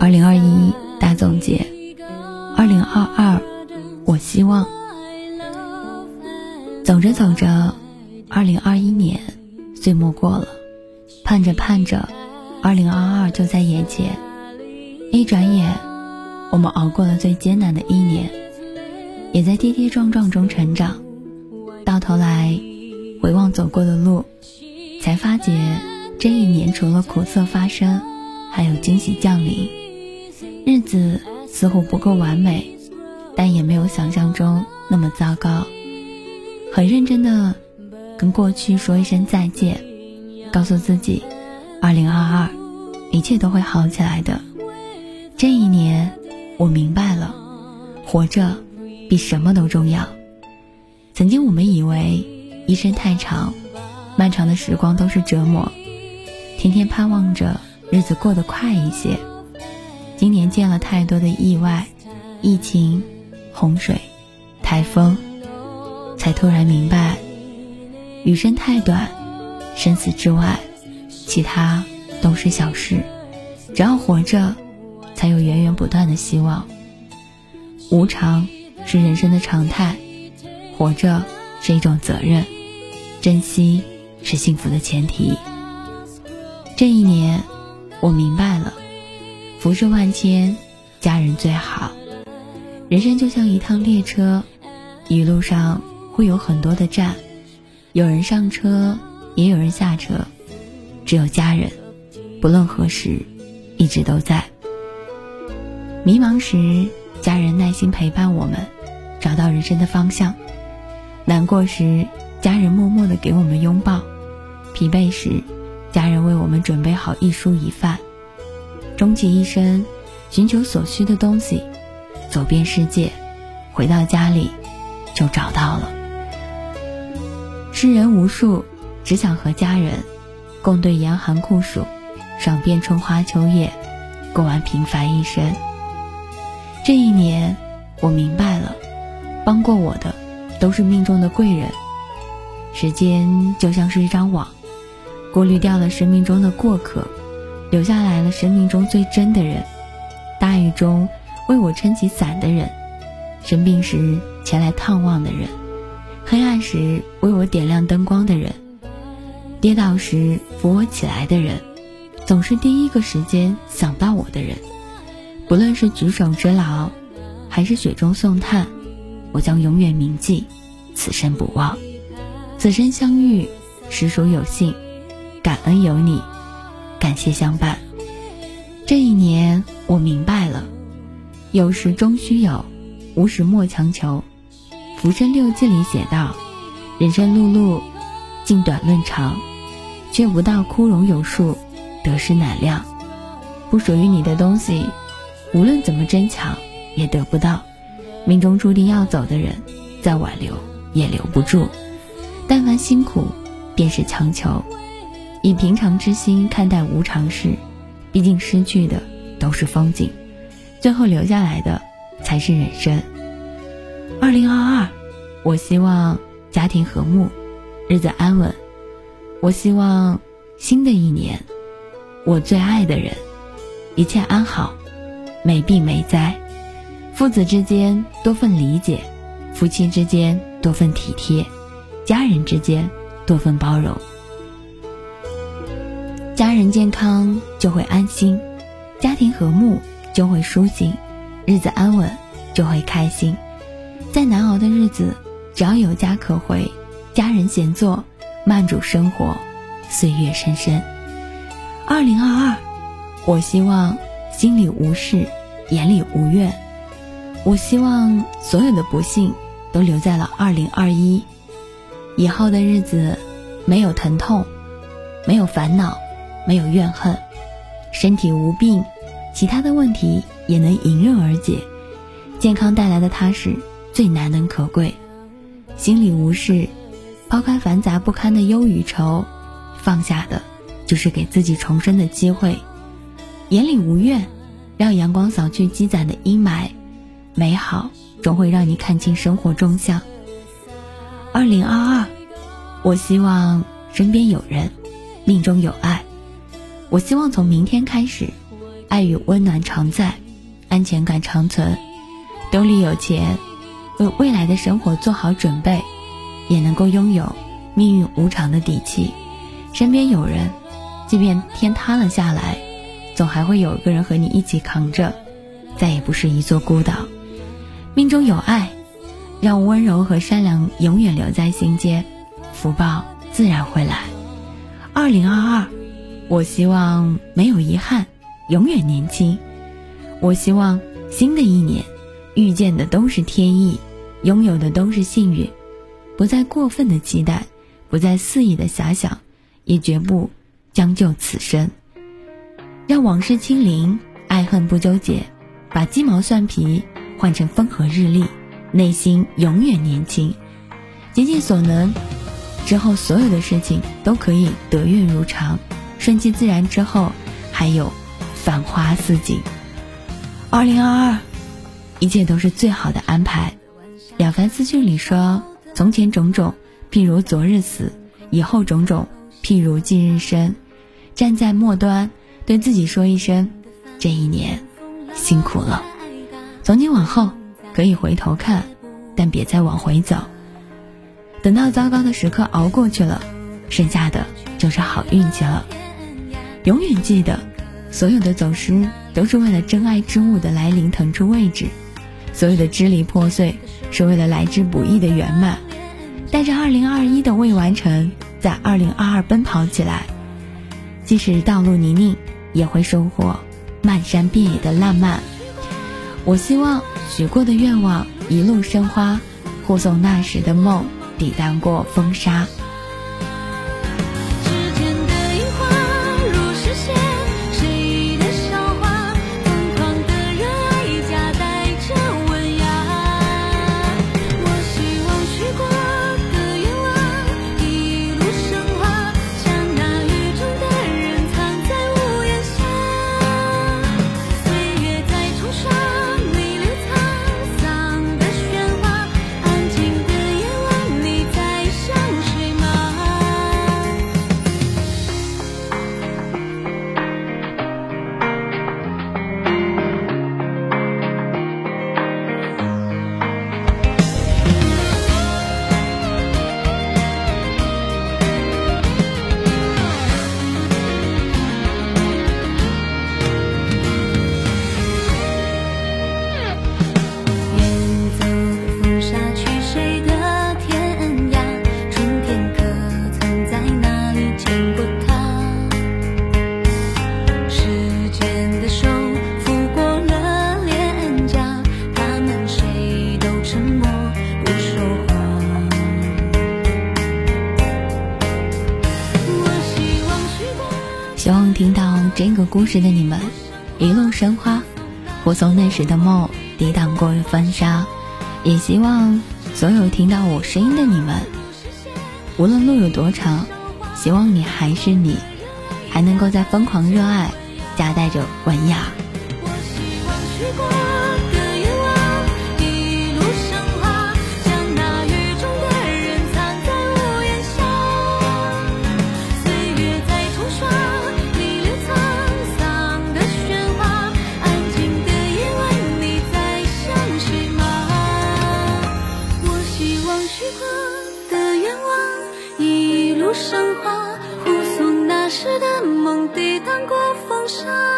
二零二一大总结，二零二二，我希望。走着走着，二零二一年岁末过了，盼着盼着，二零二二就在眼前，一转眼，我们熬过了最艰难的一年，也在跌跌撞撞中成长，到头来回望走过的路，才发觉这一年除了苦涩发生，还有惊喜降临。日子似乎不够完美，但也没有想象中那么糟糕。很认真的跟过去说一声再见，告诉自己，二零二二，一切都会好起来的。这一年，我明白了，活着比什么都重要。曾经我们以为一生太长，漫长的时光都是折磨，天天盼望着日子过得快一些。今年见了太多的意外、疫情、洪水、台风，才突然明白，余生太短，生死之外，其他都是小事。只要活着，才有源源不断的希望。无常是人生的常态，活着是一种责任，珍惜是幸福的前提。这一年，我明白了。浮世万千，家人最好。人生就像一趟列车，一路上会有很多的站，有人上车，也有人下车，只有家人，不论何时，一直都在。迷茫时，家人耐心陪伴我们，找到人生的方向；难过时，家人默默的给我们拥抱；疲惫时，家人为我们准备好一蔬一饭。终其一生，寻求所需的东西，走遍世界，回到家里，就找到了。诗人无数，只想和家人共对严寒酷暑，赏遍春花秋月，过完平凡一生。这一年，我明白了，帮过我的，都是命中的贵人。时间就像是一张网，过滤掉了生命中的过客。留下来了生命中最真的人，大雨中为我撑起伞的人，生病时前来探望的人，黑暗时为我点亮灯光的人，跌倒时扶我起来的人，总是第一个时间想到我的人。不论是举手之劳，还是雪中送炭，我将永远铭记，此生不忘。此生相遇，实属有幸，感恩有你。感谢相伴。这一年，我明白了，有时终须有，无时莫强求。《浮生六记》里写道：“人生碌碌，尽短论长，却不到枯荣有数，得失难量。不属于你的东西，无论怎么争抢，也得不到。命中注定要走的人，再挽留也留不住。但凡辛苦，便是强求。”以平常之心看待无常事，毕竟失去的都是风景，最后留下来的才是人生。二零二二，我希望家庭和睦，日子安稳。我希望新的一年，我最爱的人一切安好，没病没灾。父子之间多份理解，夫妻之间多份体贴，家人之间多份包容。家人健康就会安心，家庭和睦就会舒心，日子安稳就会开心。再难熬的日子，只要有家可回，家人闲坐，慢煮生活，岁月深深。二零二二，我希望心里无事，眼里无怨。我希望所有的不幸都留在了二零二一，以后的日子没有疼痛，没有烦恼。没有怨恨，身体无病，其他的问题也能迎刃而解。健康带来的踏实最难能可贵。心里无事，抛开繁杂不堪的忧与愁，放下的，就是给自己重生的机会。眼里无怨，让阳光扫去积攒的阴霾，美好总会让你看清生活真相。二零二二，我希望身边有人，命中有爱。我希望从明天开始，爱与温暖常在，安全感长存，兜里有钱，为未来的生活做好准备，也能够拥有命运无常的底气。身边有人，即便天塌了下来。总还会有一个人和你一起扛着，再也不是一座孤岛。命中有爱，让温柔和善良永远留在心间，福报自然会来。二零二二，我希望没有遗憾，永远年轻。我希望新的一年，遇见的都是天意，拥有的都是幸运，不再过分的期待，不再肆意的遐想，也绝不将就此生。让往事清零，爱恨不纠结，把鸡毛蒜皮换成风和日丽，内心永远年轻，竭尽所能，之后所有的事情都可以得运如常，顺其自然。之后还有繁花似锦。二零二二，一切都是最好的安排。了凡四训里说：“从前种种，譬如昨日死；以后种种，譬如今日生。”站在末端。对自己说一声，这一年辛苦了。从今往后可以回头看，但别再往回走。等到糟糕的时刻熬过去了，剩下的就是好运气了。永远记得，所有的走失都是为了真爱之物的来临腾出位置，所有的支离破碎是为了来之不易的圆满。带着二零二一的未完成，在二零二二奔跑起来，即使道路泥泞。也会收获漫山遍野的浪漫。我希望许过的愿望一路生花，护送那时的梦抵挡过风沙。故事的你们，一路生花，我从那时的梦抵挡过风沙。也希望所有听到我声音的你们，无论路有多长，希望你还是你，还能够在疯狂热爱，夹带着文雅。生花，护送那时的梦，抵挡过风沙。